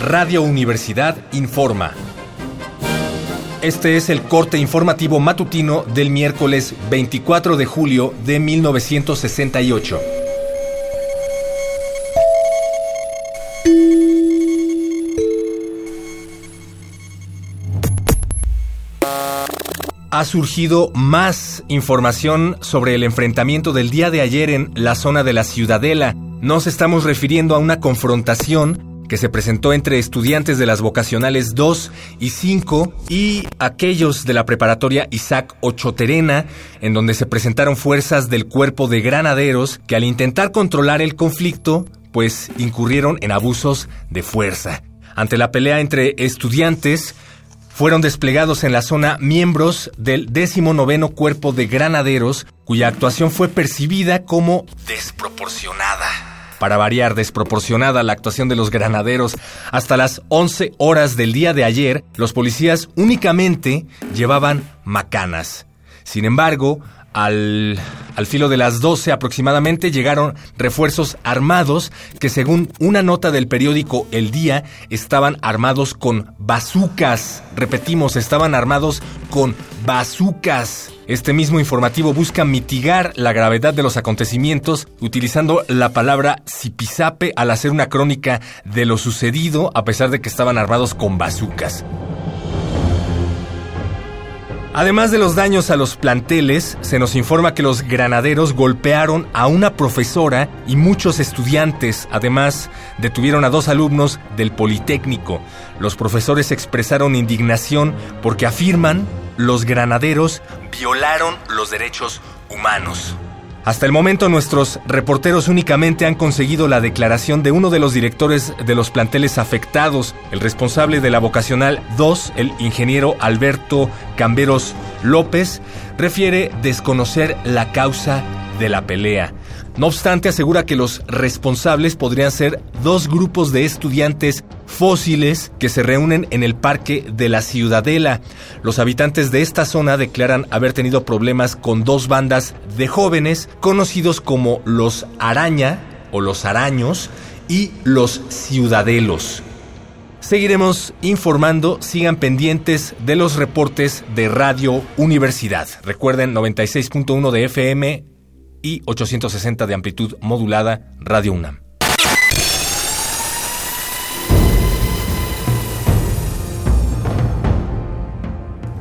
Radio Universidad informa. Este es el corte informativo matutino del miércoles 24 de julio de 1968. Ha surgido más información sobre el enfrentamiento del día de ayer en la zona de la Ciudadela. Nos estamos refiriendo a una confrontación que se presentó entre estudiantes de las vocacionales 2 y 5 y aquellos de la preparatoria Isaac Ochoterena, en donde se presentaron fuerzas del cuerpo de granaderos que al intentar controlar el conflicto, pues incurrieron en abusos de fuerza. Ante la pelea entre estudiantes, fueron desplegados en la zona miembros del 19 Cuerpo de Granaderos, cuya actuación fue percibida como desproporcionada para variar desproporcionada la actuación de los granaderos. Hasta las 11 horas del día de ayer, los policías únicamente llevaban macanas. Sin embargo, al, al, filo de las 12 aproximadamente llegaron refuerzos armados que según una nota del periódico El Día estaban armados con bazucas. Repetimos, estaban armados con bazucas. Este mismo informativo busca mitigar la gravedad de los acontecimientos utilizando la palabra zipizape al hacer una crónica de lo sucedido a pesar de que estaban armados con bazucas. Además de los daños a los planteles, se nos informa que los granaderos golpearon a una profesora y muchos estudiantes. Además, detuvieron a dos alumnos del Politécnico. Los profesores expresaron indignación porque afirman los granaderos violaron los derechos humanos. Hasta el momento nuestros reporteros únicamente han conseguido la declaración de uno de los directores de los planteles afectados, el responsable de la vocacional 2, el ingeniero Alberto Camberos López, refiere desconocer la causa de la pelea. No obstante, asegura que los responsables podrían ser dos grupos de estudiantes fósiles que se reúnen en el parque de la Ciudadela. Los habitantes de esta zona declaran haber tenido problemas con dos bandas de jóvenes conocidos como los Araña o los Araños y los Ciudadelos. Seguiremos informando, sigan pendientes de los reportes de Radio Universidad. Recuerden 96.1 de FM y 860 de amplitud modulada Radio UNAM.